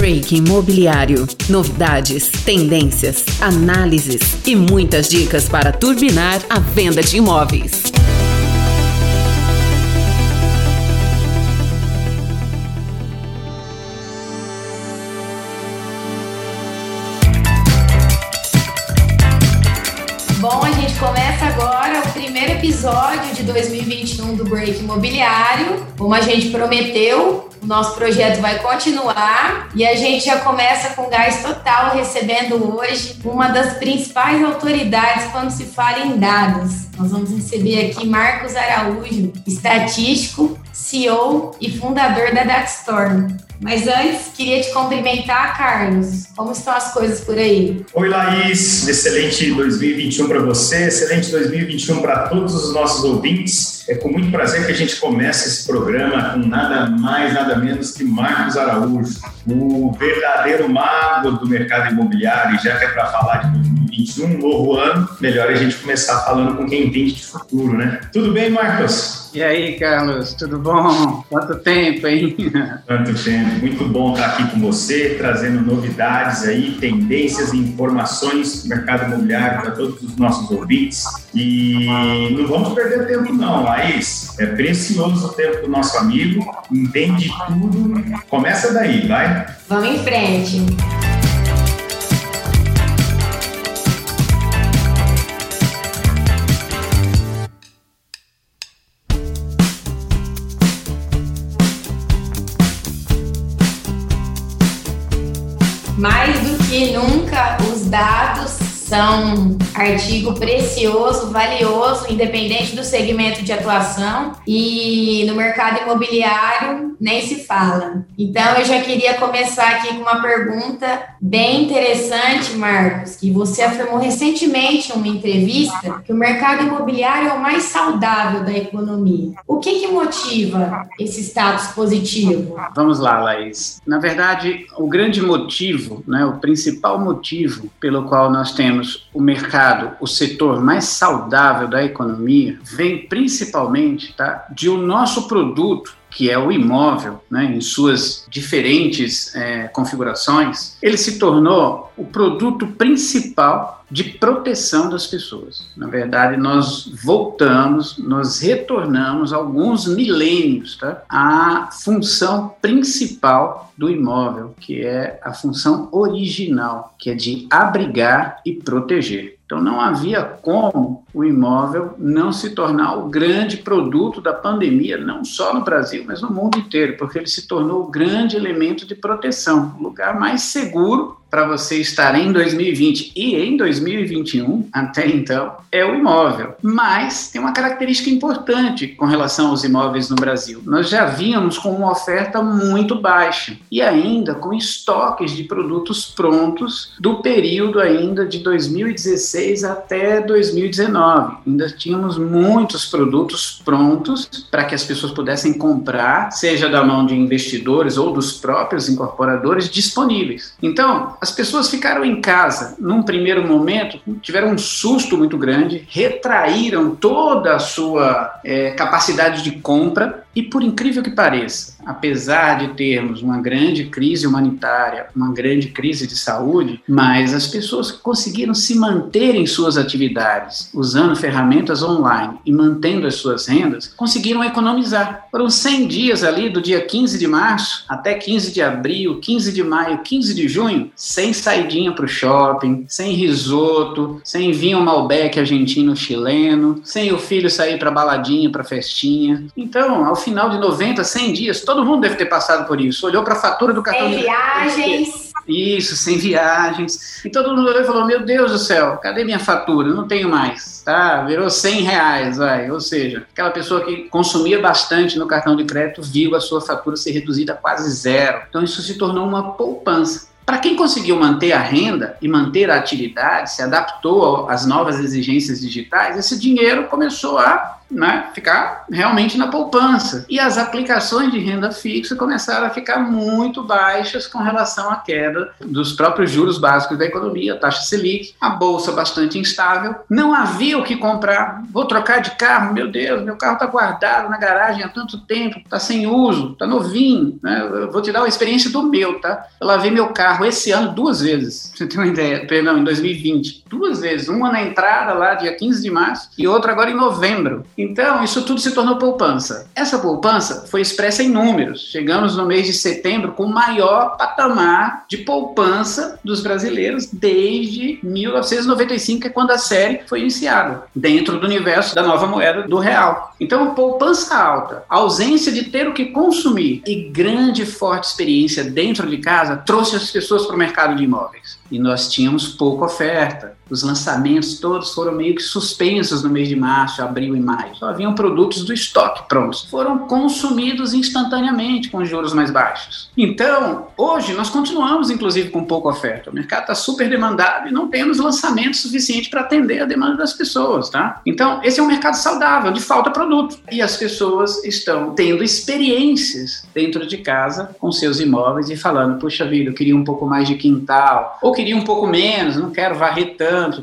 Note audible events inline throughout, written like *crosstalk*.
Break Imobiliário. Novidades, tendências, análises e muitas dicas para turbinar a venda de imóveis. Do Break Imobiliário. Como a gente prometeu, o nosso projeto vai continuar e a gente já começa com gás total, recebendo hoje uma das principais autoridades quando se fala em dados. Nós vamos receber aqui Marcos Araújo, estatístico, CEO e fundador da Datstorm. Mas antes, queria te cumprimentar, Carlos. Como estão as coisas por aí? Oi, Laís. Excelente 2021 para você, excelente 2021 para todos os nossos ouvintes. É com muito prazer que a gente começa esse programa com nada mais, nada menos que Marcos Araújo, o verdadeiro mago do mercado imobiliário. E já que é para falar de 2021, novo ano, melhor a gente começar falando com quem entende de futuro, né? Tudo bem, Marcos? E aí, Carlos, tudo bom? Quanto tempo, hein? Quanto tempo. Muito bom estar aqui com você, trazendo novidades aí, tendências e informações do mercado imobiliário para todos os nossos ouvintes. E não vamos perder tempo não, Laís. É precioso o tempo do nosso amigo, entende tudo. Começa daí, vai? Vamos em frente. Nunca, os dados são artigo precioso, valioso, independente do segmento de atuação e no mercado imobiliário nem se fala. Então eu já queria começar aqui com uma pergunta bem interessante, Marcos, que você afirmou recentemente em uma entrevista que o mercado imobiliário é o mais saudável da economia. O que que motiva esse status positivo? Vamos lá, Laís. Na verdade, o grande motivo, né, o principal motivo pelo qual nós temos o mercado, o setor mais saudável da economia, vem principalmente tá, de o nosso produto que é o imóvel, né, em suas diferentes é, configurações, ele se tornou o produto principal de proteção das pessoas. Na verdade, nós voltamos, nós retornamos alguns milênios tá, à função principal do imóvel, que é a função original, que é de abrigar e proteger. Então não havia como o imóvel não se tornar o grande produto da pandemia, não só no Brasil, mas no mundo inteiro, porque ele se tornou o grande elemento de proteção, o lugar mais seguro para você estar em 2020 e em 2021, até então, é o imóvel. Mas tem uma característica importante com relação aos imóveis no Brasil. Nós já vínhamos com uma oferta muito baixa e ainda com estoques de produtos prontos do período ainda de 2016 até 2019. Ainda tínhamos muitos produtos prontos para que as pessoas pudessem comprar, seja da mão de investidores ou dos próprios incorporadores disponíveis. Então, as pessoas ficaram em casa num primeiro momento, tiveram um susto muito grande, retraíram toda a sua é, capacidade de compra e, por incrível que pareça, apesar de termos uma grande crise humanitária, uma grande crise de saúde, mas as pessoas conseguiram se manter em suas atividades, usando ferramentas online e mantendo as suas rendas, conseguiram economizar. Foram 100 dias ali, do dia 15 de março até 15 de abril, 15 de maio, 15 de junho, sem saidinha para o shopping, sem risoto, sem vinho Malbec argentino chileno, sem o filho sair para baladinha, para festinha. Então, ao final de 90, 100 dias, todo mundo deve ter passado por isso. Olhou para a fatura do cartão sem de viagens. Isso, sem viagens. E todo mundo olhou e falou: Meu Deus do céu, cadê minha fatura? Não tenho mais. Tá? Virou 100 reais, vai. Ou seja, aquela pessoa que consumia bastante no cartão de crédito viu a sua fatura ser reduzida a quase zero. Então, isso se tornou uma poupança. Para quem conseguiu manter a renda e manter a atividade, se adaptou às novas exigências digitais, esse dinheiro começou a né, ficar realmente na poupança. E as aplicações de renda fixa começaram a ficar muito baixas com relação à queda dos próprios juros básicos da economia, a taxa Selic, a bolsa bastante instável. Não havia o que comprar. Vou trocar de carro, meu Deus, meu carro está guardado na garagem há tanto tempo, está sem uso, está novinho. Né? Eu vou te dar uma experiência do meu, tá? Eu lavei meu carro esse ano duas vezes, você tem uma ideia, perdão, em 2020. Duas vezes, uma na entrada lá, dia 15 de março, e outra agora em novembro. Então, isso tudo se tornou poupança. Essa poupança foi expressa em números. Chegamos no mês de setembro com o maior patamar de poupança dos brasileiros desde 1995, que é quando a série foi iniciada, dentro do universo da nova moeda do real. Então, poupança alta, ausência de ter o que consumir e grande forte experiência dentro de casa trouxe as pessoas para o mercado de imóveis. E nós tínhamos pouca oferta os lançamentos todos foram meio que suspensos no mês de março, abril e maio. Só haviam produtos do estoque prontos. Foram consumidos instantaneamente com juros mais baixos. Então, hoje nós continuamos, inclusive, com pouca oferta. O mercado está super demandado e não temos lançamento suficiente para atender a demanda das pessoas, tá? Então, esse é um mercado saudável, de falta produto. E as pessoas estão tendo experiências dentro de casa com seus imóveis e falando, puxa vida, eu queria um pouco mais de quintal, ou queria um pouco menos, não quero varrer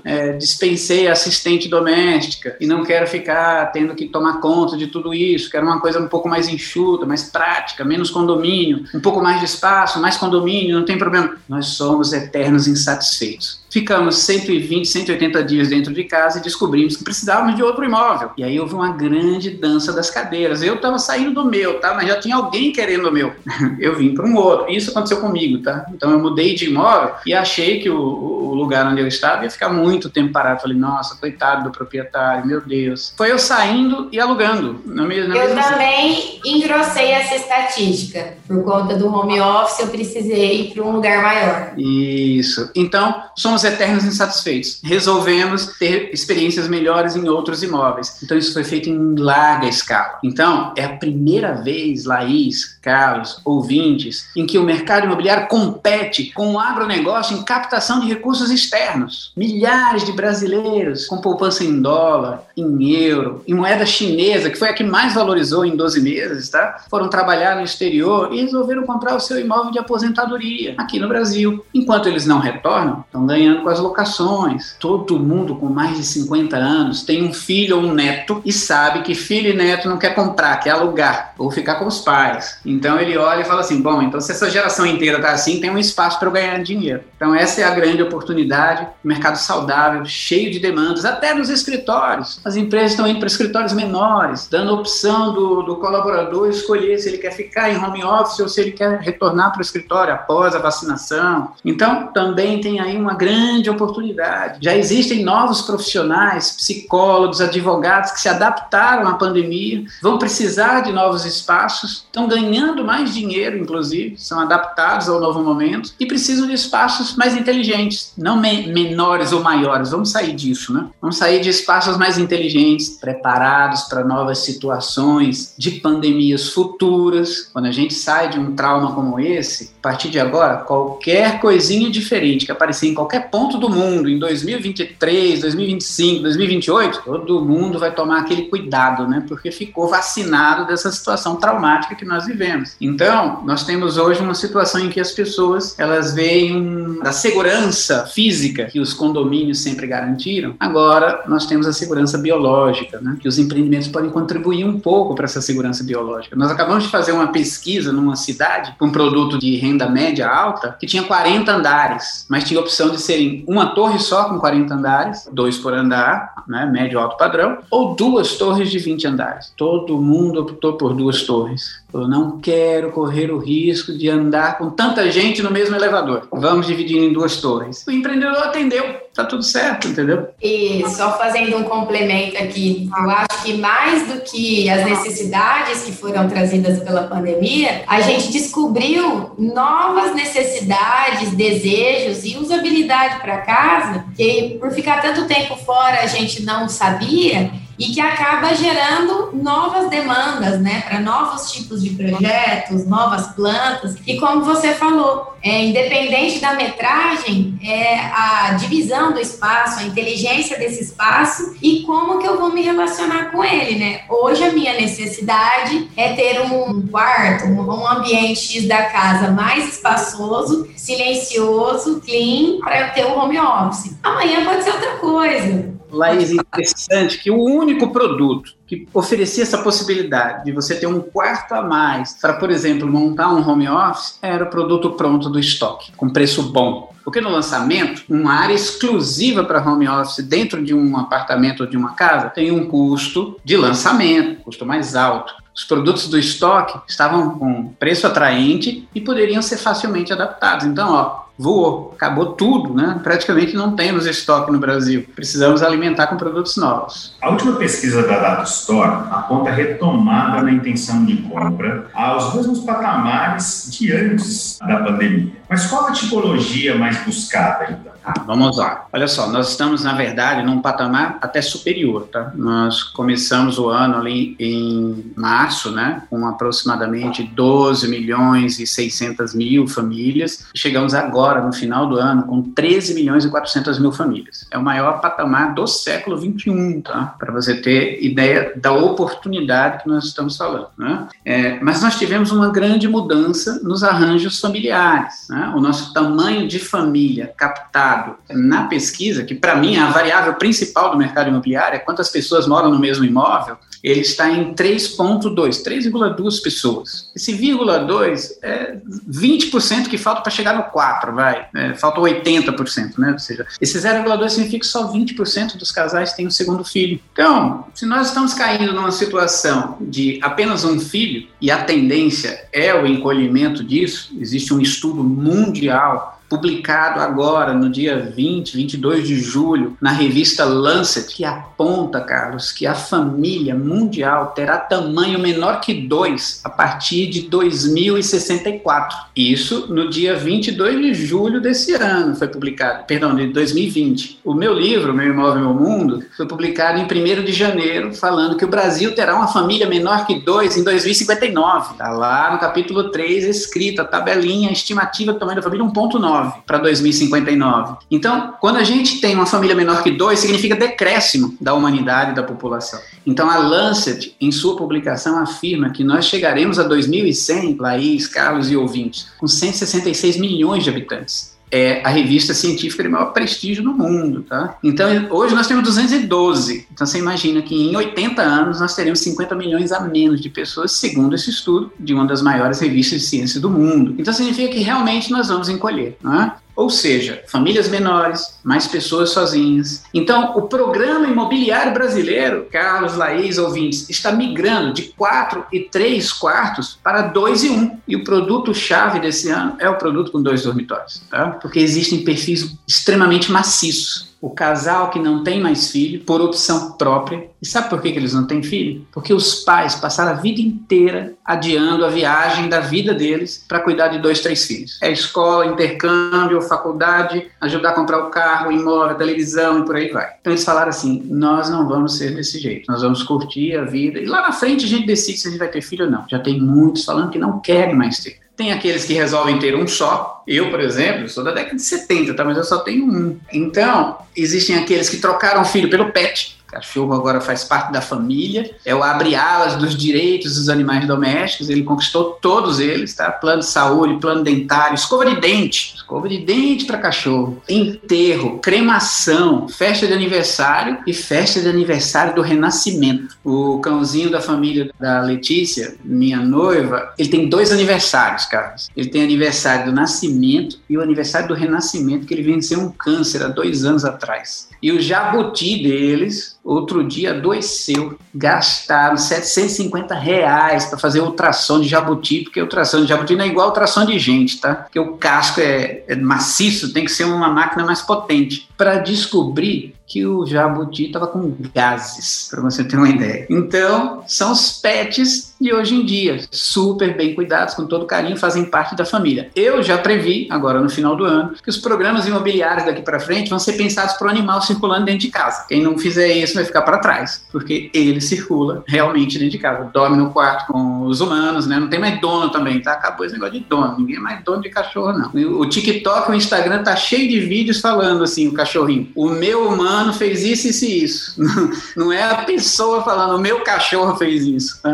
é, dispensei assistente doméstica e não quero ficar tendo que tomar conta de tudo isso, quero uma coisa um pouco mais enxuta, mais prática, menos condomínio, um pouco mais de espaço, mais condomínio, não tem problema. Nós somos eternos insatisfeitos. Ficamos 120, 180 dias dentro de casa e descobrimos que precisávamos de outro imóvel. E aí houve uma grande dança das cadeiras. Eu estava saindo do meu, tá? Mas já tinha alguém querendo o meu. *laughs* Eu vim para um outro. Isso aconteceu comigo, tá? Então eu mudei de imóvel e achei que o, o lugar onde eu estava ia ficar muito tempo parado. Falei, nossa, coitado do proprietário, meu Deus. Foi eu saindo e alugando. Na mesma, eu também engrossei essa estatística. Por conta do home office, eu precisei ir para um lugar maior. Isso. Então, somos eternos insatisfeitos. Resolvemos ter experiências melhores em outros imóveis. Então, isso foi feito em larga escala. Então, é a primeira vez, Laís, Carlos, ouvintes, em que o mercado imobiliário compete com o agronegócio em captação de recursos externos. Milhares de brasileiros com poupança em dólar, em euro, em moeda chinesa, que foi a que mais valorizou em 12 meses, tá? Foram trabalhar no exterior e resolveram comprar o seu imóvel de aposentadoria aqui no Brasil. Enquanto eles não retornam, estão ganhando ganhando com as locações. Todo mundo com mais de 50 anos tem um filho ou um neto e sabe que filho e neto não quer comprar, quer alugar ou ficar com os pais. Então ele olha e fala assim: bom, então se essa geração inteira tá assim, tem um espaço para eu ganhar dinheiro. Então essa é a grande oportunidade, mercado saudável, cheio de demandas, até nos escritórios. As empresas estão indo para escritórios menores, dando opção do, do colaborador escolher se ele quer ficar em home office ou se ele quer retornar para o escritório após a vacinação. Então também tem aí uma grande grande oportunidade. Já existem novos profissionais, psicólogos, advogados que se adaptaram à pandemia, vão precisar de novos espaços, estão ganhando mais dinheiro, inclusive, são adaptados ao novo momento e precisam de espaços mais inteligentes, não me menores ou maiores. Vamos sair disso, né? Vamos sair de espaços mais inteligentes, preparados para novas situações de pandemias futuras. Quando a gente sai de um trauma como esse, a partir de agora, qualquer coisinha diferente que aparecer em qualquer ponto do mundo, em 2023, 2025, 2028, todo mundo vai tomar aquele cuidado, né? Porque ficou vacinado dessa situação traumática que nós vivemos. Então, nós temos hoje uma situação em que as pessoas, elas veem a segurança física que os condomínios sempre garantiram. Agora, nós temos a segurança biológica, né? Que os empreendimentos podem contribuir um pouco para essa segurança biológica. Nós acabamos de fazer uma pesquisa numa cidade com um produto de renda média alta que tinha 40 andares, mas tinha opção de ser serem uma torre só com 40 andares, dois por andar, né, médio alto padrão, ou duas torres de 20 andares. Todo mundo optou por duas torres. Eu não quero correr o risco de andar com tanta gente no mesmo elevador. Vamos dividir em duas torres. O empreendedor atendeu, tá tudo certo, entendeu? E só fazendo um complemento aqui, eu acho que mais do que as necessidades que foram trazidas pela pandemia, a gente descobriu novas necessidades, desejos e usabilidade para casa, que por ficar tanto tempo fora a gente não sabia e que acaba gerando novas demandas, né, para novos tipos de projetos, novas plantas. E como você falou, é, independente da metragem, é a divisão do espaço, a inteligência desse espaço e como que eu vou me relacionar com ele, né? Hoje a minha necessidade é ter um quarto, um ambiente X da casa mais espaçoso, silencioso, clean, para eu ter o um home office. Amanhã pode ser outra coisa. Laís, interessante que o único produto que oferecia essa possibilidade de você ter um quarto a mais para, por exemplo, montar um home office era o produto pronto do estoque, com preço bom. Porque no lançamento, uma área exclusiva para home office dentro de um apartamento ou de uma casa tem um custo de lançamento, custo mais alto. Os produtos do estoque estavam com preço atraente e poderiam ser facilmente adaptados. Então, ó, voou, acabou tudo, né? Praticamente não temos estoque no Brasil. Precisamos alimentar com produtos novos. A última pesquisa da Data Store aponta retomada na intenção de compra aos mesmos patamares de antes da pandemia. Mas qual a tipologia mais buscada, então? Ah, vamos lá. Olha só, nós estamos, na verdade, num patamar até superior, tá? Nós começamos o ano ali em março, né? Com aproximadamente 12 milhões e 600 mil famílias. Chegamos agora, no final do ano, com 13 milhões e 400 mil famílias. É o maior patamar do século 21, tá? Para você ter ideia da oportunidade que nós estamos falando, né? É, mas nós tivemos uma grande mudança nos arranjos familiares, né? O nosso tamanho de família captado na pesquisa, que para mim é a variável principal do mercado imobiliário, é quantas pessoas moram no mesmo imóvel, ele está em 3,2, 3,2 pessoas. Esse vírgula 2 é 20% que falta para chegar no 4, vai. É, falta 80%, né? Ou seja, esse 0,2 significa que só 20% dos casais têm um segundo filho. Então, se nós estamos caindo numa situação de apenas um filho, e a tendência é o encolhimento disso, existe um estudo mundial publicado agora, no dia 20, 22 de julho, na revista Lancet, que aponta, Carlos, que a família mundial terá tamanho menor que 2 a partir de 2064. Isso no dia 22 de julho desse ano foi publicado, perdão, de 2020. O meu livro, Meu Imóvel, Meu Mundo, foi publicado em 1 de janeiro, falando que o Brasil terá uma família menor que 2 em 2059. Está lá no capítulo 3, escrita, tabelinha, estimativa do tamanho da família 1.9 para 2059. Então, quando a gente tem uma família menor que dois, significa decréscimo da humanidade e da população. Então, a Lancet, em sua publicação, afirma que nós chegaremos a 2100, Laís, Carlos e ouvintes, com 166 milhões de habitantes é a revista científica de maior prestígio no mundo, tá? Então, hoje nós temos 212. Então, você imagina que em 80 anos nós teremos 50 milhões a menos de pessoas, segundo esse estudo de uma das maiores revistas de ciência do mundo. Então, significa que realmente nós vamos encolher, não é? Ou seja, famílias menores, mais pessoas sozinhas. Então, o programa imobiliário brasileiro, Carlos, Laís, ouvintes, está migrando de 4 e 3 quartos para 2 e 1. E o produto-chave desse ano é o produto com dois dormitórios, tá? porque existem perfis extremamente maciços o casal que não tem mais filho por opção própria. E sabe por que, que eles não têm filho? Porque os pais passaram a vida inteira adiando a viagem da vida deles para cuidar de dois, três filhos. É escola, intercâmbio, faculdade, ajudar a comprar o carro, imóvel, televisão e por aí vai. Então eles falaram assim: nós não vamos ser desse jeito, nós vamos curtir a vida. E lá na frente a gente decide se a gente vai ter filho ou não. Já tem muitos falando que não querem mais ter. Tem aqueles que resolvem ter um só. Eu, por exemplo, sou da década de 70, tá? mas eu só tenho um. Então, existem aqueles que trocaram o filho pelo pet Cachorro agora faz parte da família, é o abre-alas dos direitos dos animais domésticos, ele conquistou todos eles, tá? Plano de saúde, plano dentário, escova de dente, escova de dente para cachorro, enterro, cremação, festa de aniversário e festa de aniversário do renascimento. O cãozinho da família da Letícia, minha noiva, ele tem dois aniversários, Carlos. Ele tem aniversário do nascimento e o aniversário do renascimento, que ele venceu um câncer há dois anos atrás. E o jabuti deles, outro dia adoeceu. Gastaram 750 reais para fazer ultrassom de jabuti, porque ultrassom de jabuti não é igual ultrassom de gente, tá? Porque o casco é, é maciço, tem que ser uma máquina mais potente. Para descobrir que o jabuti estava com gases, para você ter uma ideia. Então, são os pets de hoje em dia, super bem cuidados, com todo carinho, fazem parte da família. Eu já previ, agora no final do ano, que os programas imobiliários daqui para frente vão ser pensados para o animal circulando dentro de casa. Quem não fizer isso vai ficar para trás, porque ele circula realmente dentro de casa, dorme no quarto com os humanos, né? Não tem mais dono também, tá? Acabou esse negócio de dono, ninguém é mais dono de cachorro, não. O TikTok, o Instagram tá cheio de vídeos falando assim, o cachorrinho, o meu humano fez isso, isso e isso. *laughs* Não é a pessoa falando, o meu cachorro fez isso. *laughs*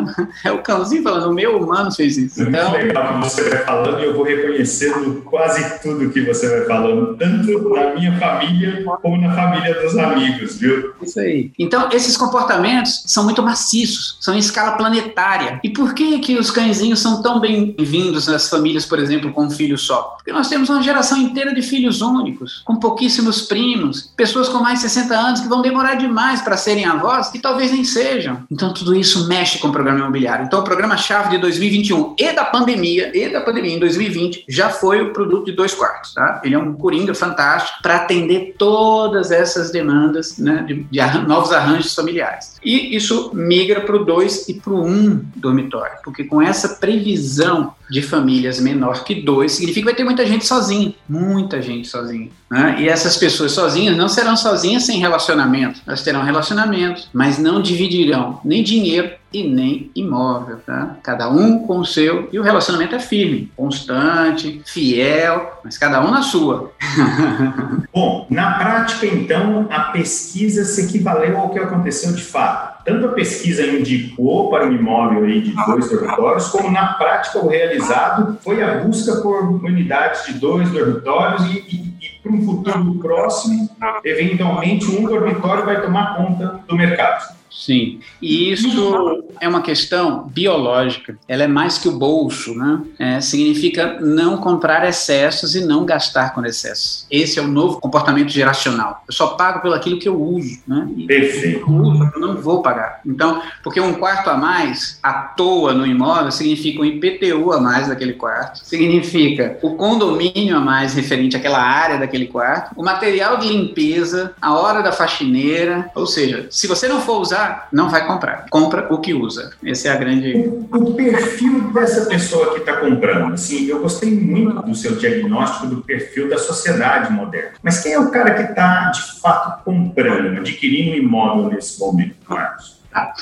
É o cãozinho falando, o meu humano fez isso. É então, muito legal que você vai falando e eu vou reconhecendo quase tudo que você vai falando, tanto na minha família como na família dos amigos, viu? Isso aí. Então, esses comportamentos são muito maciços, são em escala planetária. E por que que os cãezinhos são tão bem-vindos nas famílias, por exemplo, com um filho só? Porque nós temos uma geração inteira de filhos únicos, com pouquíssimos primos, pessoas com mais de 60 anos que vão demorar demais para serem avós e talvez nem sejam. Então, tudo isso mexe com o programa imobiliário. Então, o programa-chave de 2021 e da pandemia, e da pandemia em 2020, já foi o produto de dois quartos, tá? Ele é um coringa fantástico para atender todas essas demandas né, de, de arran novos arranjos familiares. E isso migra para o dois e para o um dormitório, porque com essa previsão de famílias menor que dois, significa que vai ter muita gente sozinha, muita gente sozinha. Né? E essas pessoas sozinhas não serão sozinhas sem relacionamento, elas terão relacionamento, mas não dividirão nem dinheiro e nem imóvel, tá? Cada um com o seu, e o relacionamento é firme, constante, fiel, mas cada um na sua. *laughs* Bom, na prática, então, a pesquisa se equivaleu ao que aconteceu de fato. Tanto a pesquisa indicou para um imóvel aí de dois dormitórios, como na prática o realizado foi a busca por unidades de dois dormitórios e, e, e para um futuro próximo, eventualmente um dormitório vai tomar conta do mercado. Sim, e isso é uma questão biológica. Ela é mais que o bolso, né? É, significa não comprar excessos e não gastar com excessos. Esse é o novo comportamento geracional. Eu só pago pelo aquilo que eu uso, né? E Perfeito. Eu, uso, eu não vou pagar. Então, porque um quarto a mais à toa no imóvel significa um IPTU a mais daquele quarto, significa o condomínio a mais referente àquela área daquele quarto, o material de limpeza, a hora da faxineira, ou seja, se você não for usar não vai comprar. Compra o que usa. Essa é a grande. O, o perfil dessa pessoa que está comprando, assim, eu gostei muito do seu diagnóstico do perfil da sociedade moderna. Mas quem é o cara que está, de fato, comprando, adquirindo um imóvel nesse momento, Marcos? Tá.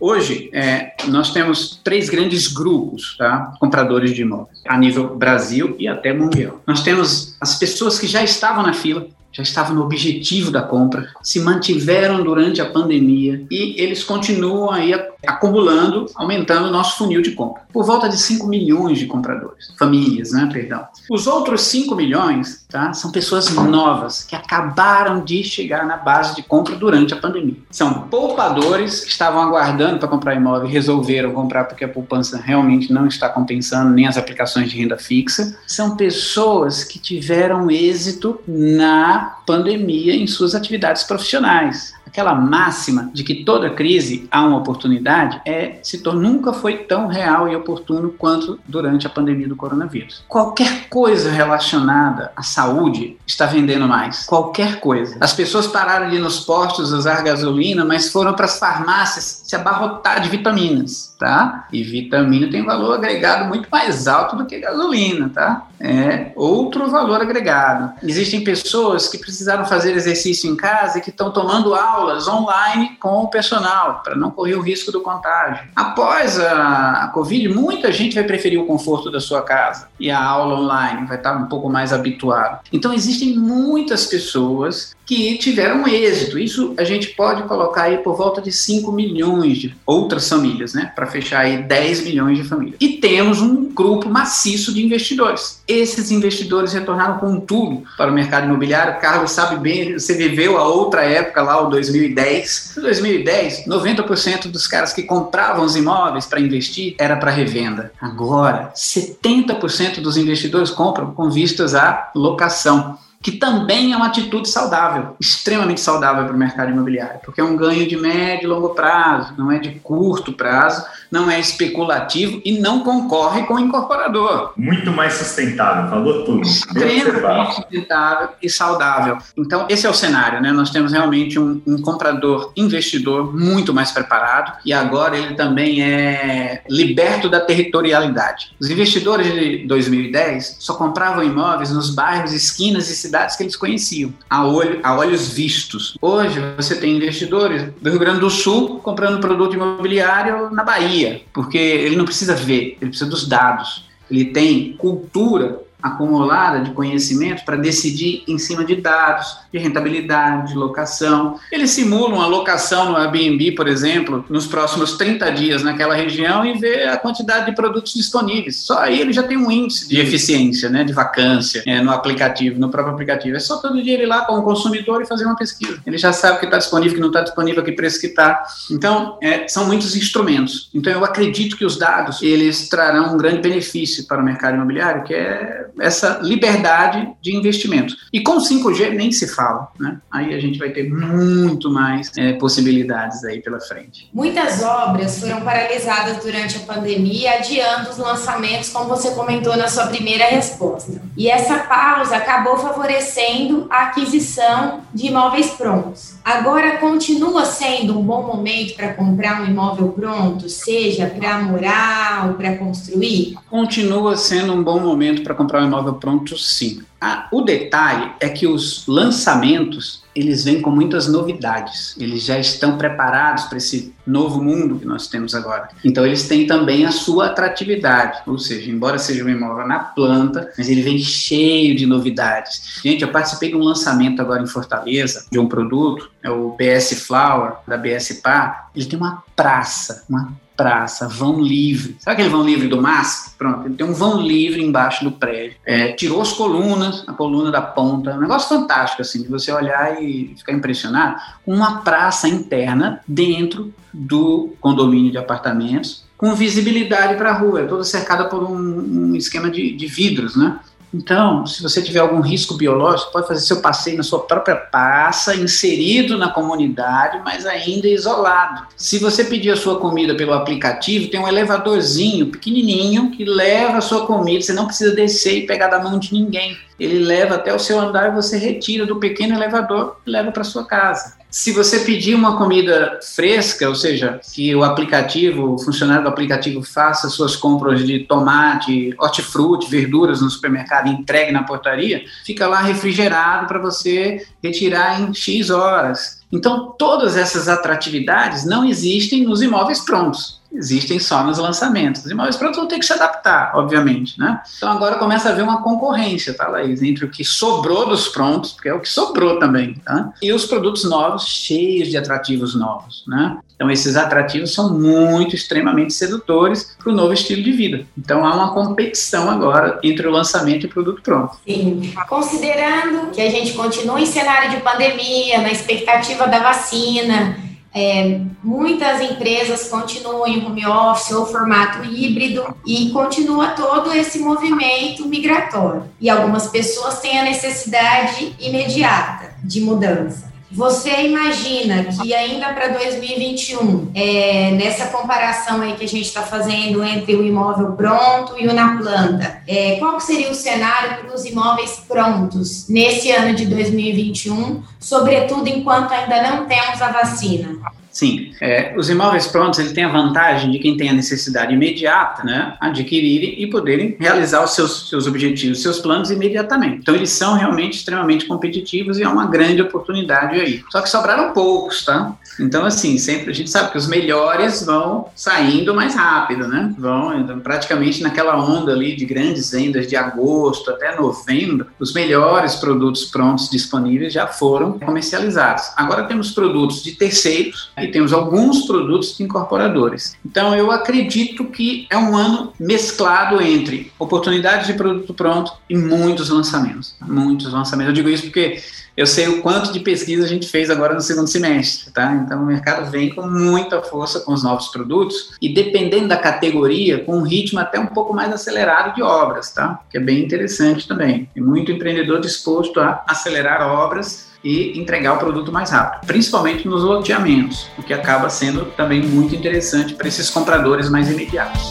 Hoje, é, nós temos três grandes grupos, tá? compradores de imóveis, a nível Brasil e até mundial. Nós temos as pessoas que já estavam na fila, já estavam no objetivo da compra, se mantiveram durante a pandemia e eles continuam aí acumulando, aumentando o nosso funil de compra. Por volta de 5 milhões de compradores, famílias, né, perdão. Os outros 5 milhões, tá, são pessoas novas que acabaram de chegar na base de compra durante a pandemia. São poupadores que estavam aguardando para comprar imóvel e resolveram comprar porque a poupança realmente não está compensando nem as aplicações de renda fixa. São pessoas que tiveram êxito na pandemia em suas atividades profissionais aquela máxima de que toda crise há uma oportunidade é se nunca foi tão real e oportuno quanto durante a pandemia do coronavírus. Qualquer coisa relacionada à saúde está vendendo mais. Qualquer coisa. As pessoas pararam de nos postos usar gasolina, mas foram para as farmácias se abarrotar de vitaminas, tá? E vitamina tem valor agregado muito mais alto do que gasolina, tá? É outro valor agregado. Existem pessoas que precisaram fazer exercício em casa e que estão tomando aula aulas online com o personal, para não correr o risco do contágio. Após a, a Covid, muita gente vai preferir o conforto da sua casa e a aula online vai estar um pouco mais habituado. Então, existem muitas pessoas que tiveram êxito. Isso a gente pode colocar aí por volta de 5 milhões de outras famílias, né? Para fechar aí 10 milhões de famílias. E temos um grupo maciço de investidores. Esses investidores retornaram com tudo para o mercado imobiliário. Carlos sabe bem, você viveu a outra época lá, o 2010. Em 2010, 90% dos caras que compravam os imóveis para investir era para revenda. Agora, 70% dos investidores compram com vistas à locação. Que também é uma atitude saudável, extremamente saudável para o mercado imobiliário, porque é um ganho de médio e longo prazo, não é de curto prazo, não é especulativo e não concorre com o incorporador. Muito mais sustentável, falou tudo. Extremamente sustentável e saudável. Então, esse é o cenário, né? Nós temos realmente um, um comprador investidor muito mais preparado e agora ele também é liberto da territorialidade. Os investidores de 2010 só compravam imóveis nos bairros, esquinas e cidades que eles conheciam, a, olho, a olhos vistos. Hoje você tem investidores do Rio Grande do Sul comprando produto imobiliário na Bahia, porque ele não precisa ver, ele precisa dos dados. Ele tem cultura acumulada de conhecimento para decidir em cima de dados, de rentabilidade, de locação. Eles simulam a locação no Airbnb, por exemplo, nos próximos 30 dias naquela região e vê a quantidade de produtos disponíveis. Só aí ele já tem um índice de eficiência, né, de vacância é, no aplicativo, no próprio aplicativo. É só todo dia ele ir lá como consumidor e fazer uma pesquisa. Ele já sabe o que está disponível, o que não está disponível, que preço que está. Então, é, são muitos instrumentos. Então, eu acredito que os dados, eles trarão um grande benefício para o mercado imobiliário, que é essa liberdade de investimento. E com 5G nem se fala, né? Aí a gente vai ter muito mais é, possibilidades aí pela frente. Muitas obras foram paralisadas durante a pandemia, adiando os lançamentos, como você comentou na sua primeira resposta. E essa pausa acabou favorecendo a aquisição de imóveis prontos. Agora continua sendo um bom momento para comprar um imóvel pronto, seja para morar ou para construir? Continua sendo um bom momento para comprar um imóvel pronto, sim. Ah, o detalhe é que os lançamentos eles vêm com muitas novidades. Eles já estão preparados para esse novo mundo que nós temos agora. Então eles têm também a sua atratividade, ou seja, embora seja um imóvel na planta, mas ele vem cheio de novidades. Gente, eu participei de um lançamento agora em Fortaleza de um produto, é o BS Flower da BS Par. Ele tem uma praça, uma praça, vão livre. Sabe aquele vão livre do MASP? Pronto, ele tem um vão livre embaixo do prédio. É, tirou as colunas, a coluna da ponta. Um negócio fantástico, assim, de você olhar e ficar impressionado. Uma praça interna dentro do condomínio de apartamentos, com visibilidade para a rua, é toda cercada por um, um esquema de, de vidros, né? Então, se você tiver algum risco biológico, pode fazer seu passeio na sua própria praça, inserido na comunidade, mas ainda isolado. Se você pedir a sua comida pelo aplicativo, tem um elevadorzinho pequenininho que leva a sua comida, você não precisa descer e pegar da mão de ninguém. Ele leva até o seu andar e você retira do pequeno elevador e leva para sua casa. Se você pedir uma comida fresca, ou seja, que o aplicativo, o funcionário do aplicativo faça suas compras de tomate, hortifruti, verduras no supermercado entregue na portaria, fica lá refrigerado para você retirar em X horas. Então, todas essas atratividades não existem nos imóveis prontos existem só nos lançamentos. Os imóveis prontos vão ter que se adaptar, obviamente, né? Então agora começa a haver uma concorrência, tá, Laís, entre o que sobrou dos prontos, porque é o que sobrou também, tá? E os produtos novos, cheios de atrativos novos, né? Então esses atrativos são muito, extremamente sedutores para o novo estilo de vida. Então há uma competição agora entre o lançamento e o produto pronto. Sim. Considerando que a gente continua em cenário de pandemia, na expectativa da vacina, é, muitas empresas continuam em home office ou formato híbrido e continua todo esse movimento migratório. E algumas pessoas têm a necessidade imediata de mudança. Você imagina que ainda para 2021, é, nessa comparação aí que a gente está fazendo entre o imóvel pronto e o na planta, é, qual seria o cenário para os imóveis prontos nesse ano de 2021, sobretudo enquanto ainda não temos a vacina? Sim, é, os imóveis prontos ele tem a vantagem de quem tem a necessidade imediata, né, adquirirem e poderem realizar os seus, seus objetivos, seus planos imediatamente. Então eles são realmente extremamente competitivos e é uma grande oportunidade aí. Só que sobraram poucos, tá? Então assim sempre a gente sabe que os melhores vão saindo mais rápido, né? Vão então, praticamente naquela onda ali de grandes vendas de agosto até novembro, os melhores produtos prontos disponíveis já foram comercializados. Agora temos produtos de terceiros e temos alguns produtos incorporadores. Então, eu acredito que é um ano mesclado entre oportunidades de produto pronto e muitos lançamentos. Muitos lançamentos. Eu digo isso porque eu sei o quanto de pesquisa a gente fez agora no segundo semestre, tá? Então o mercado vem com muita força com os novos produtos e dependendo da categoria, com um ritmo até um pouco mais acelerado de obras, tá? Que é bem interessante também. Tem muito empreendedor disposto a acelerar obras e entregar o produto mais rápido, principalmente nos loteamentos, o que acaba sendo também muito interessante para esses compradores mais imediatos.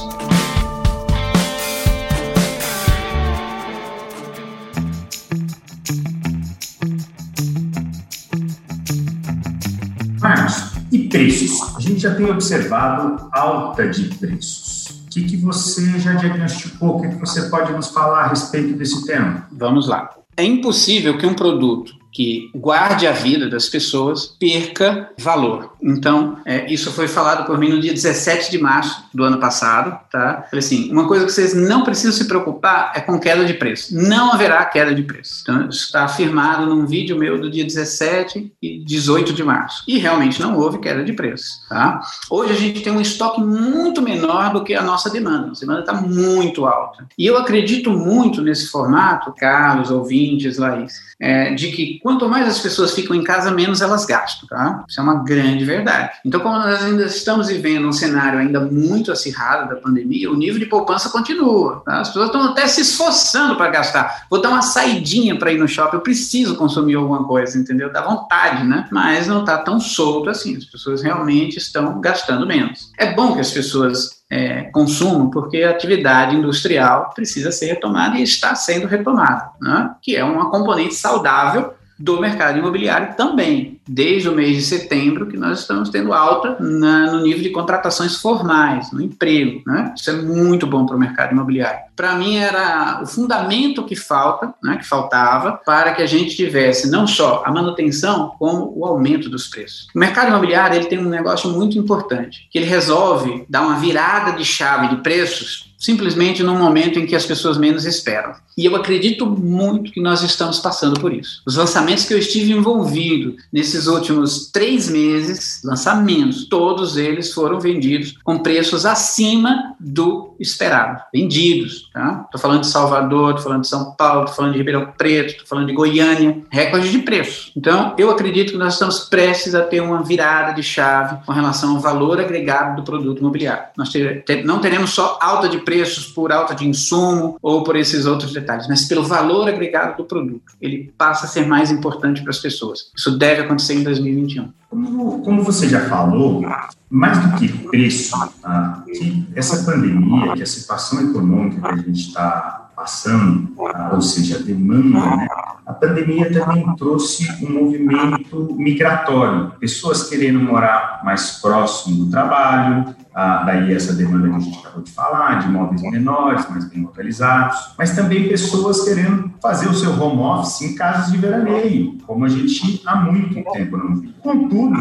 Preços? A gente já tem observado alta de preços. O que, que você já diagnosticou? O que, que você pode nos falar a respeito desse tema? Vamos lá. É impossível que um produto que guarde a vida das pessoas perca valor. Então, é, isso foi falado por mim no dia 17 de março do ano passado, tá? Falei assim, uma coisa que vocês não precisam se preocupar é com queda de preço. Não haverá queda de preço. Então, isso está afirmado num vídeo meu do dia 17 e 18 de março. E realmente não houve queda de preço, tá? Hoje a gente tem um estoque muito menor do que a nossa demanda. A demanda está muito alta. E eu acredito muito nesse formato, Carlos, ouvintes, Laís, é, de que quanto mais as pessoas ficam em casa, menos elas gastam, tá? Isso é uma grande verdade. Então, como nós ainda estamos vivendo um cenário ainda muito acirrado da pandemia, o nível de poupança continua, tá? As pessoas estão até se esforçando para gastar. Vou dar uma saidinha para ir no shopping, eu preciso consumir alguma coisa, entendeu? Dá vontade, né? Mas não está tão solto assim. As pessoas realmente estão gastando menos. É bom que as pessoas é, consumo, porque a atividade industrial precisa ser retomada e está sendo retomada, né? que é uma componente saudável do mercado imobiliário também, desde o mês de setembro, que nós estamos tendo alta na, no nível de contratações formais, no emprego. Né? Isso é muito bom para o mercado imobiliário. Para mim, era o fundamento que falta, né, que faltava, para que a gente tivesse não só a manutenção, como o aumento dos preços. O mercado imobiliário ele tem um negócio muito importante, que ele resolve dar uma virada de chave de preços simplesmente no momento em que as pessoas menos esperam. E eu acredito muito que nós estamos passando por isso. Os lançamentos que eu estive envolvido nesses últimos três meses, lançamentos, todos eles foram vendidos com preços acima do esperado. Vendidos, tá? Estou falando de Salvador, estou falando de São Paulo, estou falando de Ribeirão Preto, estou falando de Goiânia, recorde de preço. Então, eu acredito que nós estamos prestes a ter uma virada de chave com relação ao valor agregado do produto imobiliário. Nós ter, ter, não teremos só alta de preços por alta de insumo ou por esses outros detalhes, mas pelo valor agregado do produto. Ele passa a ser mais importante para as pessoas. Isso deve acontecer em 2021. Como, você já falou, mais do que preço, tá? essa pandemia, que a situação econômica que a gente está passando, tá? ou seja, a demanda, né? a pandemia também trouxe um movimento migratório, pessoas querendo morar mais próximo do trabalho, ah, daí essa demanda que a gente acabou de falar, de imóveis menores, mais bem localizados, mas também pessoas querendo fazer o seu home office em casas de veraneio, como a gente há muito tempo não viu. Contudo,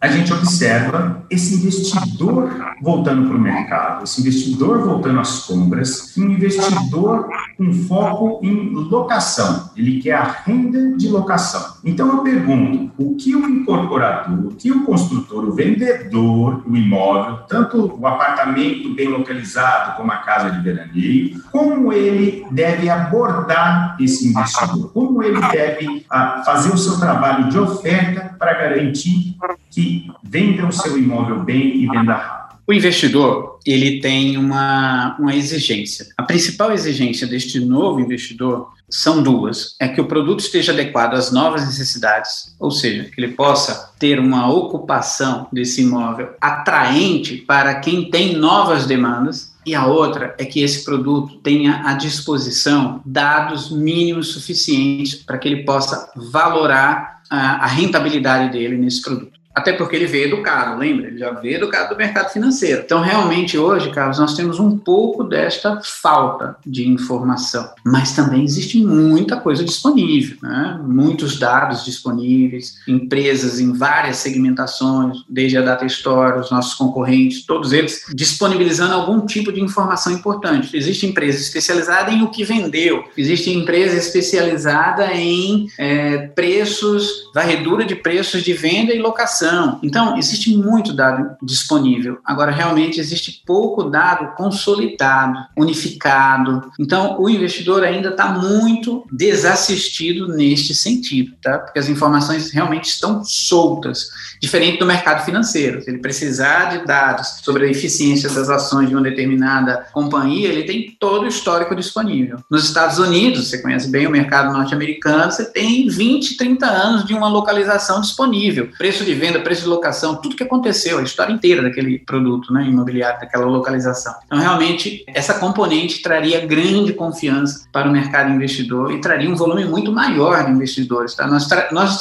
a gente observa esse investidor voltando para o mercado, esse investidor voltando às compras, um investidor com foco em locação. Ele quer a renda de locação. Então eu pergunto, o que o incorporador, o que o construtor, o vendedor, o imóvel, tanto o apartamento bem localizado como a casa de veraneio, como ele deve abordar esse investidor? Como ele deve ah, fazer o seu trabalho de oferta para garantir que venda o seu imóvel bem e venda rápido. O investidor, ele tem uma, uma exigência. A principal exigência deste novo investidor são duas. É que o produto esteja adequado às novas necessidades, ou seja, que ele possa ter uma ocupação desse imóvel atraente para quem tem novas demandas. E a outra é que esse produto tenha à disposição dados mínimos suficientes para que ele possa valorar a, a rentabilidade dele nesse produto. Até porque ele veio educado, lembra? Ele já veio educado do mercado financeiro. Então, realmente, hoje, Carlos, nós temos um pouco desta falta de informação. Mas também existe muita coisa disponível, né? muitos dados disponíveis, empresas em várias segmentações, desde a Data Store, os nossos concorrentes, todos eles disponibilizando algum tipo de informação importante. Existe empresa especializada em o que vendeu, existe empresa especializada em é, preços, varredura de preços de venda e locação Então, existe muito dado disponível. Agora, realmente, existe pouco dado consolidado, unificado. Então, o investidor ainda está muito desassistido neste sentido, tá? Porque as informações realmente estão soltas, diferente do mercado financeiro. Se ele precisar de dados sobre a eficiência das ações de uma determinada companhia, ele tem todo o histórico disponível. Nos Estados Unidos, você conhece bem o mercado norte-americano, você tem 20, 30 anos de uma localização disponível. Preço de venda, preço de locação, tudo que aconteceu, a história inteira daquele produto né, imobiliário, daquela localização. Então, realmente, essa componente traria grande confiança para o mercado investidor e traria um volume muito maior de investidores. Tá? Nós, nós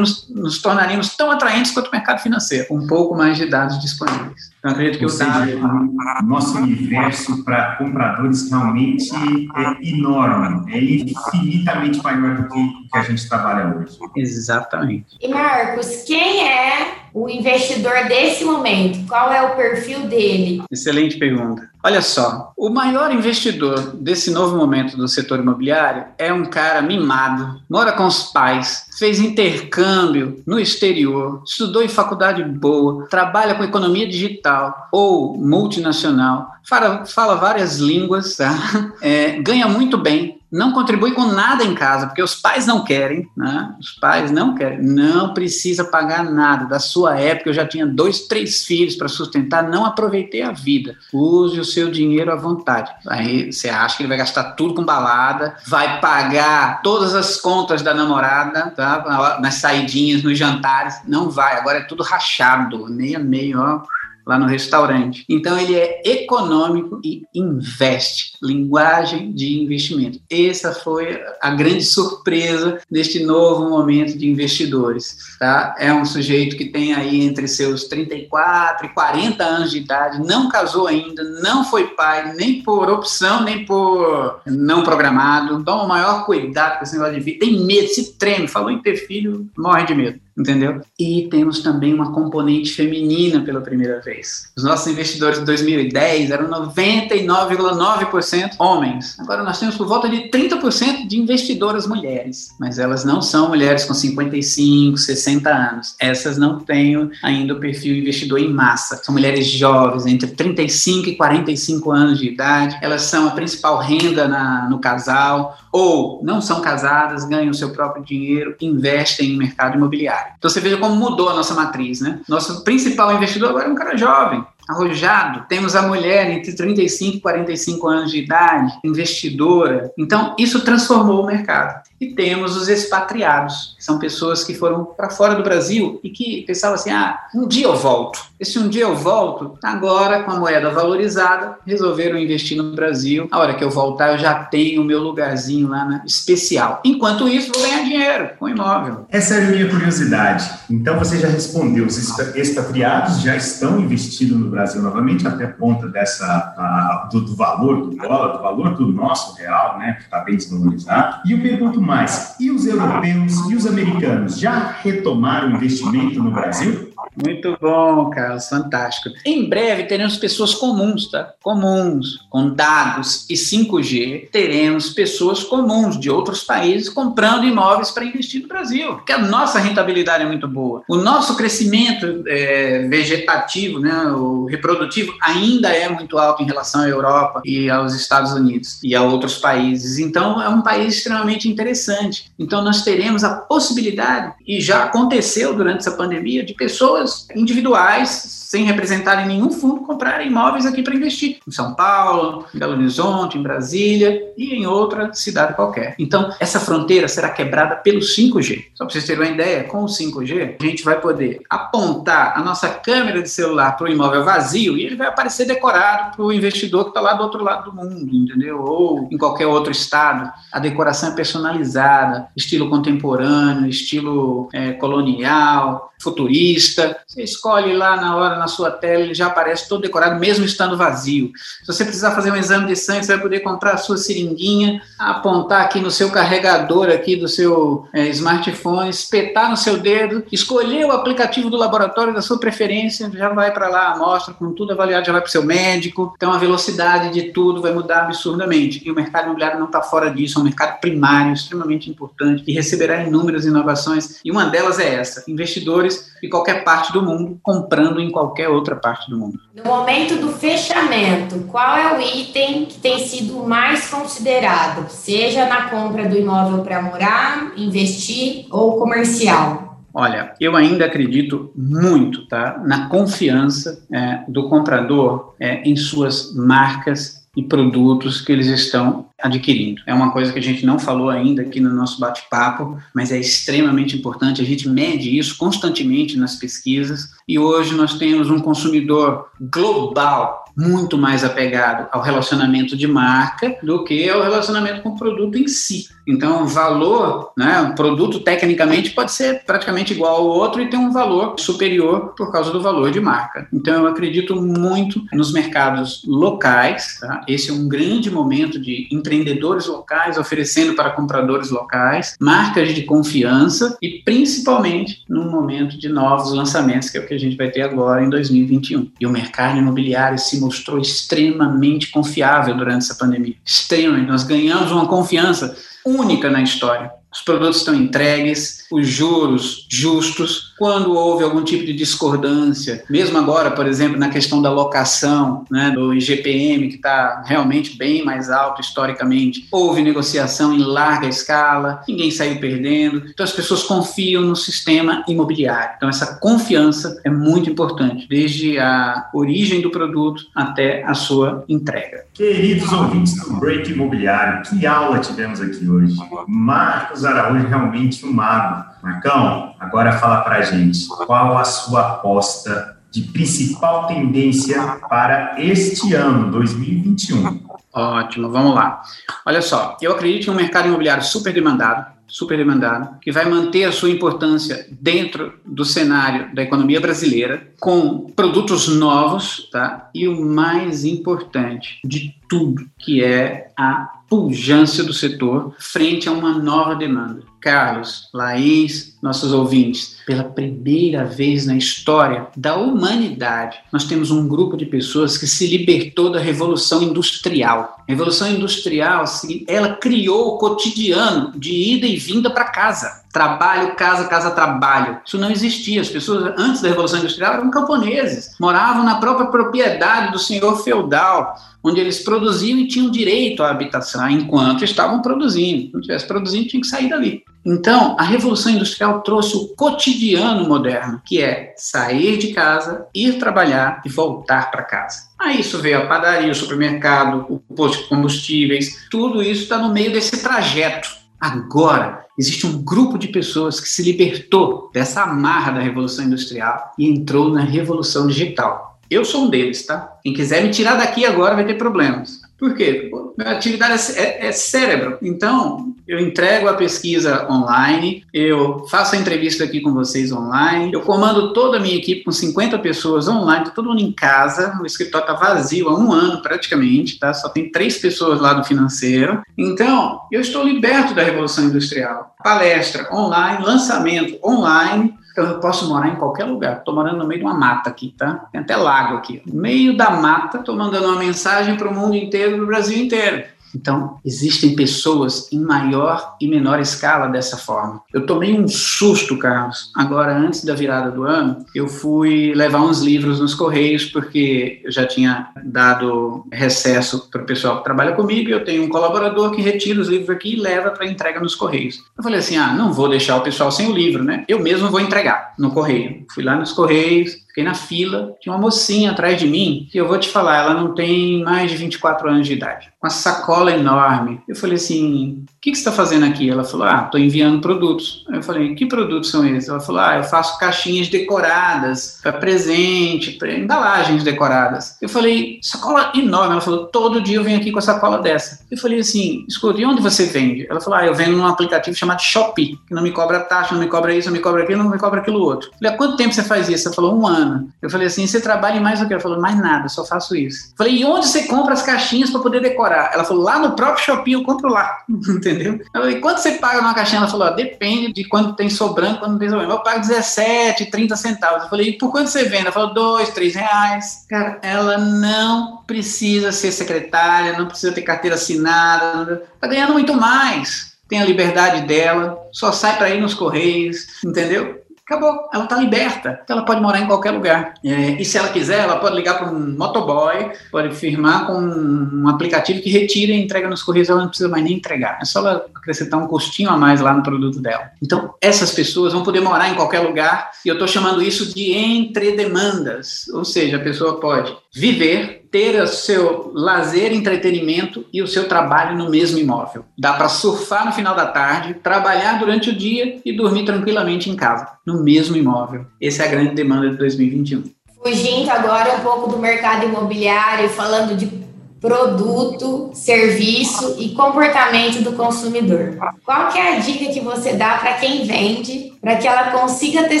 nos tornaríamos tão atraentes quanto o mercado financeiro, com um pouco mais de dados disponíveis. Então, acredito que Ou o seja, dado... nosso universo para compradores realmente é enorme, é infinitamente maior do que o que a gente trabalha hoje. Exatamente. E Marcos, quem é o investidor desse momento? Qual é o perfil dele? Excelente pergunta. Olha só, o maior investidor desse novo momento do setor imobiliário é um cara mimado, mora com os pais, fez intercâmbio no exterior, estudou em faculdade boa, trabalha com economia digital ou multinacional, fala, fala várias línguas, tá? *laughs* É, ganha muito bem, não contribui com nada em casa, porque os pais não querem, né? Os pais não querem, não precisa pagar nada. Da sua época, eu já tinha dois, três filhos para sustentar, não aproveitei a vida. Use o seu dinheiro à vontade. Aí você acha que ele vai gastar tudo com balada, vai pagar todas as contas da namorada, tá? Nas saidinhas, nos jantares. Não vai, agora é tudo rachado, meio a meio, ó lá no restaurante. Então ele é econômico e investe, linguagem de investimento. Essa foi a grande surpresa neste novo momento de investidores, tá? É um sujeito que tem aí entre seus 34 e 40 anos de idade, não casou ainda, não foi pai, nem por opção, nem por não programado. Toma o maior cuidado com esse negócio de vida. Tem medo, se treme, falou em ter filho, morre de medo entendeu? E temos também uma componente feminina pela primeira vez. Os nossos investidores de 2010 eram 99,9% homens. Agora nós temos por volta de 30% de investidoras mulheres, mas elas não são mulheres com 55, 60 anos. Essas não têm ainda o perfil investidor em massa. São mulheres jovens, entre 35 e 45 anos de idade. Elas são a principal renda na, no casal ou não são casadas, ganham o seu próprio dinheiro, investem em mercado imobiliário. Então você veja como mudou a nossa matriz, né? Nosso principal investidor agora é um cara jovem, arrojado. Temos a mulher entre 35 e 45 anos de idade, investidora. Então, isso transformou o mercado. E temos os expatriados, que são pessoas que foram para fora do Brasil e que pensavam assim: ah, um dia eu volto. Esse um dia eu volto, agora com a moeda valorizada, resolveram investir no Brasil. A hora que eu voltar, eu já tenho o meu lugarzinho lá na especial. Enquanto isso, vou ganhar dinheiro com imóvel. Essa é a minha curiosidade. Então, você já respondeu: os expatriados já estão investindo no Brasil novamente, até ponta dessa, a, do, do, valor do dólar, do valor do nosso real, né, que está bem desvalorizado. E eu pergunto mais: e os europeus e os americanos já retomaram o investimento no Brasil? Muito bom, Carlos, fantástico. Em breve teremos pessoas comuns, tá? Comuns, com dados e 5G, teremos pessoas comuns de outros países comprando imóveis para investir no Brasil, porque a nossa rentabilidade é muito boa. O nosso crescimento é, vegetativo, né, o reprodutivo, ainda é muito alto em relação à Europa e aos Estados Unidos e a outros países. Então, é um país extremamente interessante. Então, nós teremos a possibilidade, e já aconteceu durante essa pandemia, de pessoas pessoas individuais sem representar em nenhum fundo, comprar imóveis aqui para investir. Em São Paulo, em Belo Horizonte, em Brasília e em outra cidade qualquer. Então, essa fronteira será quebrada pelo 5G. Só para vocês terem uma ideia, com o 5G, a gente vai poder apontar a nossa câmera de celular para o imóvel vazio e ele vai aparecer decorado para o investidor que está lá do outro lado do mundo, entendeu? Ou em qualquer outro estado. A decoração é personalizada, estilo contemporâneo, estilo é, colonial, futurista. Você escolhe lá na hora na sua tela, ele já aparece todo decorado, mesmo estando vazio. Se você precisar fazer um exame de sangue, você vai poder comprar a sua seringuinha, apontar aqui no seu carregador aqui do seu é, smartphone, espetar no seu dedo, escolher o aplicativo do laboratório da sua preferência, já vai para lá amostra, com tudo avaliado, já vai para o seu médico. Então a velocidade de tudo vai mudar absurdamente. E o mercado imobiliário não está fora disso, é um mercado primário, extremamente importante, e receberá inúmeras inovações. E uma delas é essa: investidores de qualquer parte parte do mundo, comprando em qualquer outra parte do mundo. No momento do fechamento, qual é o item que tem sido mais considerado, seja na compra do imóvel para morar, investir ou comercial? Olha, eu ainda acredito muito tá, na confiança é, do comprador é, em suas marcas e produtos que eles estão adquirindo. É uma coisa que a gente não falou ainda aqui no nosso bate-papo, mas é extremamente importante. A gente mede isso constantemente nas pesquisas e hoje nós temos um consumidor global muito mais apegado ao relacionamento de marca do que ao relacionamento com o produto em si. Então, valor, né, um produto tecnicamente pode ser praticamente igual ao outro e ter um valor superior por causa do valor de marca. Então, eu acredito muito nos mercados locais. Tá? Esse é um grande momento de empreendedores locais oferecendo para compradores locais marcas de confiança e principalmente num momento de novos lançamentos, que é o que a gente vai ter agora em 2021. E o mercado imobiliário se mostrou extremamente confiável durante essa pandemia. Extremamente. Nós ganhamos uma confiança única na história. Os produtos estão entregues, os juros justos. Quando houve algum tipo de discordância, mesmo agora, por exemplo, na questão da locação, né, do IGPM, que está realmente bem mais alto historicamente, houve negociação em larga escala, ninguém saiu perdendo. Então, as pessoas confiam no sistema imobiliário. Então, essa confiança é muito importante, desde a origem do produto até a sua entrega. Queridos ouvintes do Break Imobiliário, que aula tivemos aqui hoje. Marcos Marcos Araújo realmente um mago. Marcão, agora fala para gente, qual a sua aposta de principal tendência para este ano, 2021? Ótimo, vamos lá. Olha só, eu acredito em um mercado imobiliário super demandado, super demandado, que vai manter a sua importância dentro do cenário da economia brasileira, com produtos novos, tá? E o mais importante de tudo, que é a pujança do setor frente a uma nova demanda. Carlos, Laís, nossos ouvintes, pela primeira vez na história da humanidade, nós temos um grupo de pessoas que se libertou da revolução industrial. A revolução industrial, ela criou o cotidiano de ida e vinda para casa. Trabalho, casa, casa, trabalho. Isso não existia. As pessoas, antes da Revolução Industrial, eram camponeses. Moravam na própria propriedade do senhor feudal, onde eles produziam e tinham direito à habitação enquanto estavam produzindo. Se não estivesse produzindo, tinha que sair dali. Então, a Revolução Industrial trouxe o cotidiano moderno, que é sair de casa, ir trabalhar e voltar para casa. Aí isso veio a padaria, o supermercado, o posto de combustíveis, tudo isso está no meio desse trajeto. Agora, existe um grupo de pessoas que se libertou dessa amarra da Revolução Industrial e entrou na Revolução Digital. Eu sou um deles, tá? Quem quiser me tirar daqui agora vai ter problemas. Por quê? Minha atividade é, é, é, cérebro. Então, eu entrego a pesquisa online, eu faço a entrevista aqui com vocês online, eu comando toda a minha equipe com 50 pessoas online, tá todo mundo em casa, o escritório está vazio há um ano praticamente, tá? Só tem três pessoas lá do financeiro. Então, eu estou liberto da Revolução Industrial. Palestra online, lançamento online, eu posso morar em qualquer lugar. Estou morando no meio de uma mata aqui, tá? Tem até lago aqui. No meio da mata, estou mandando uma mensagem para o mundo inteiro, para o Brasil inteiro. Então, existem pessoas em maior e menor escala dessa forma. Eu tomei um susto, Carlos. Agora, antes da virada do ano, eu fui levar uns livros nos Correios, porque eu já tinha dado recesso para o pessoal que trabalha comigo e eu tenho um colaborador que retira os livros aqui e leva para entrega nos Correios. Eu falei assim: ah, não vou deixar o pessoal sem o livro, né? Eu mesmo vou entregar no Correio. Fui lá nos Correios, Fiquei na fila, tinha uma mocinha atrás de mim, que eu vou te falar, ela não tem mais de 24 anos de idade, com uma sacola enorme. Eu falei assim: o que, que você está fazendo aqui? Ela falou: ah, estou enviando produtos. Eu falei: que produtos são esses? Ela falou: ah, eu faço caixinhas decoradas para presente, para embalagens decoradas. Eu falei: sacola enorme. Ela falou: todo dia eu venho aqui com a sacola dessa. Eu falei assim: escuta, e onde você vende? Ela falou: ah, eu vendo num aplicativo chamado Shopee, que não me cobra taxa, não me cobra isso, não me cobra aquilo, não me cobra aquilo outro. Eu falei: há quanto tempo você faz isso? Ela falou: um ano. Eu falei assim: você trabalha mais o que? Ela falou: mais nada, só faço isso. Falei: e onde você compra as caixinhas para poder decorar? Ela falou: lá no próprio shopping eu compro lá. *laughs* Entendeu? Eu falei: quanto você paga numa caixinha? Ela falou: depende de quando tem sobrando, quando não tem sobrando. Eu pago 17, 30 centavos. Eu falei: e por quanto você vende? Ela falou: 2, 3 reais. Cara, ela não precisa ser secretária, não precisa ter carteira assinada, tá ganhando muito mais tem a liberdade dela, só sai para ir nos correios, entendeu? Acabou, ela está liberta, então ela pode morar em qualquer lugar. É, e se ela quiser, ela pode ligar para um motoboy, pode firmar com um aplicativo que retira e entrega nos correios, ela não precisa mais nem entregar. É só ela acrescentar um custinho a mais lá no produto dela. Então, essas pessoas vão poder morar em qualquer lugar e eu estou chamando isso de entre demandas, ou seja, a pessoa pode viver, ter o seu lazer, entretenimento e o seu trabalho no mesmo imóvel. Dá para surfar no final da tarde, trabalhar durante o dia e dormir tranquilamente em casa, no mesmo imóvel. Essa é a grande demanda de 2021. Fugindo agora um pouco do mercado imobiliário, falando de produto, serviço e comportamento do consumidor. Qual que é a dica que você dá para quem vende, para que ela consiga ter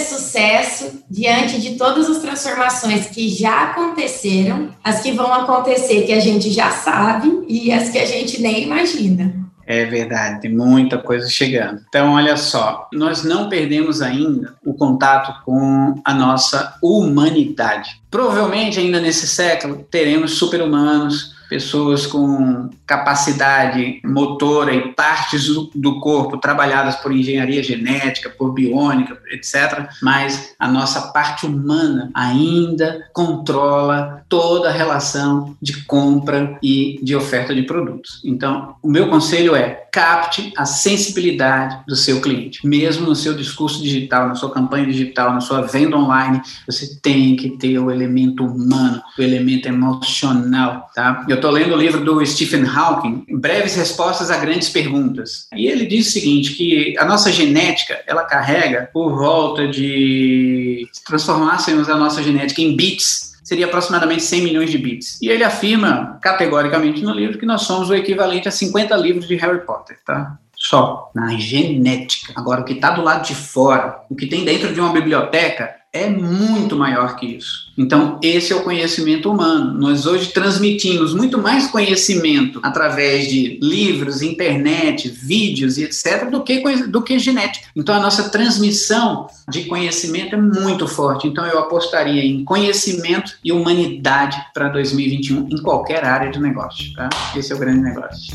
sucesso diante de todas as transformações que já aconteceram, as que vão acontecer que a gente já sabe e as que a gente nem imagina? É verdade, muita coisa chegando. Então, olha só, nós não perdemos ainda o contato com a nossa humanidade. Provavelmente, ainda nesse século, teremos super-humanos, pessoas com capacidade motora e partes do, do, corpo trabalhadas por engenharia genética, por biônica, etc. Mas a nossa parte humana ainda controla toda a relação de compra e de oferta de produtos. Então, o meu conselho é capte a sensibilidade do seu cliente. Mesmo no seu discurso digital, na sua campanha digital, na sua venda online, você tem que ter o elemento humano, o elemento emocional, tá? Eu estou lendo o livro do Stephen Hawking, Breves Respostas a Grandes Perguntas. E ele diz o seguinte, que a nossa genética, ela carrega por volta de... Se transformássemos a nossa genética em bits, seria aproximadamente 100 milhões de bits. E ele afirma categoricamente no livro que nós somos o equivalente a 50 livros de Harry Potter, tá? Só na genética. Agora, o que está do lado de fora, o que tem dentro de uma biblioteca, é muito maior que isso. Então, esse é o conhecimento humano. Nós hoje transmitimos muito mais conhecimento através de livros, internet, vídeos e etc., do que, do que genética. Então, a nossa transmissão de conhecimento é muito forte. Então, eu apostaria em conhecimento e humanidade para 2021 em qualquer área de negócio. Tá? Esse é o grande negócio.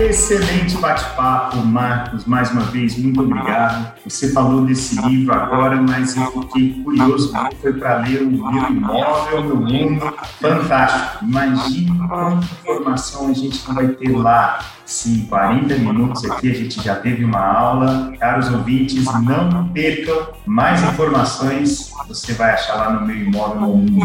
Excelente bate-papo, Marcos. Mais uma vez, muito obrigado. Você falou desse livro agora, mas eu fiquei curioso foi para ler o Meu Imóvel, Meu Mundo. Fantástico. Imagine quanta informação a gente vai ter lá Sim, 40 minutos aqui a gente já teve uma aula. Caros ouvintes, não percam mais informações. Você vai achar lá no meu imóvel no mundo.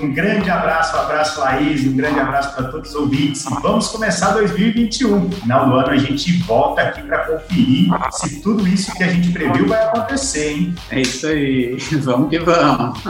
Um grande abraço, um abraço Laís, um grande abraço para todos os ouvintes. Vamos começar 2021. No final do ano a gente volta aqui para conferir se tudo isso que a gente previu vai acontecer, hein? É isso aí. *laughs* Vamos que vamos.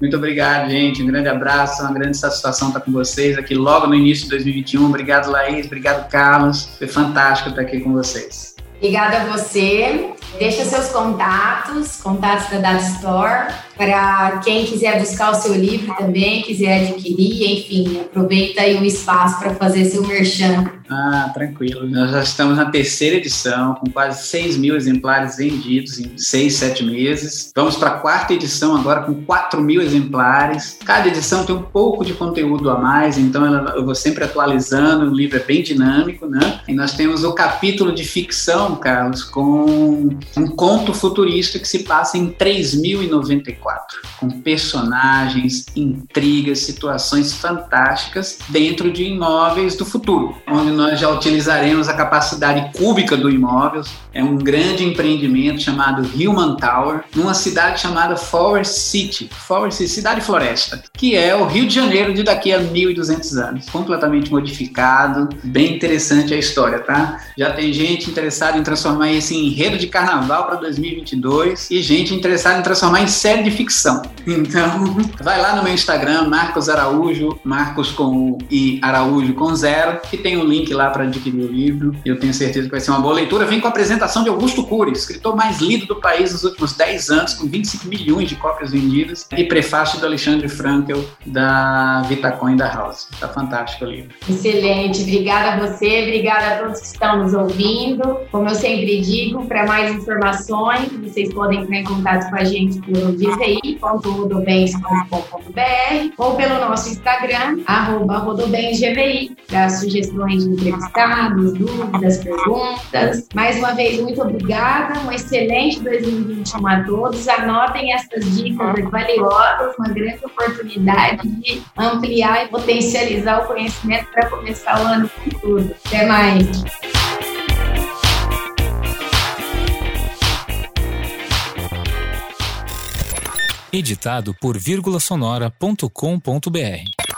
Muito obrigado, gente. Um grande abraço, uma grande satisfação estar com vocês aqui logo no início de 2021. Obrigado, Laís. Obrigado, Carlos. Foi fantástico estar aqui com vocês. Obrigada a você. Deixa seus contatos, contatos da Data Store para quem quiser buscar o seu livro também, quiser adquirir, enfim, aproveita aí o espaço para fazer seu merchan. Ah, tranquilo. Nós já estamos na terceira edição, com quase 6 mil exemplares vendidos em 6, 7 meses. Vamos para a quarta edição agora com 4 mil exemplares. Cada edição tem um pouco de conteúdo a mais, então eu vou sempre atualizando, o livro é bem dinâmico, né? E nós temos o capítulo de ficção, Carlos, com um conto futurista que se passa em 3094 com personagens, intrigas, situações fantásticas dentro de imóveis do futuro, onde nós já utilizaremos a capacidade cúbica do imóvel. É um grande empreendimento chamado Human Tower, numa cidade chamada Forest City, Forest City, cidade floresta, que é o Rio de Janeiro de daqui a 1200 anos, completamente modificado, bem interessante a história, tá? Já tem gente interessada em transformar esse enredo de carnaval para 2022 e gente interessada em transformar em série de ficção. Então, *laughs* vai lá no meu Instagram, Marcos Araújo, Marcos com e Araújo com zero, que tem um link lá para adquirir o livro. Eu tenho certeza que vai ser uma boa leitura. Vem com a apresentação de Augusto Cury, escritor mais lido do país nos últimos 10 anos, com 25 milhões de cópias vendidas, e prefácio do Alexandre Frankel, da Vitacom e da House. Tá fantástico o livro. Excelente. Obrigada a você, obrigada a todos que estão nos ouvindo. Como eu sempre digo, para mais informações, vocês podem entrar em contato com a gente pelo gvi.rodobens.com.br ou pelo nosso Instagram, arroba rodobensgvi, para sugestões de entrevistados, dúvidas, perguntas. Mais uma vez, muito obrigada, um excelente 2021 a todos. Anotem essas dicas valiosas, uma grande oportunidade de ampliar e potencializar o conhecimento para começar o ano com tudo. Até mais! Editado por vírgulasonora.com.br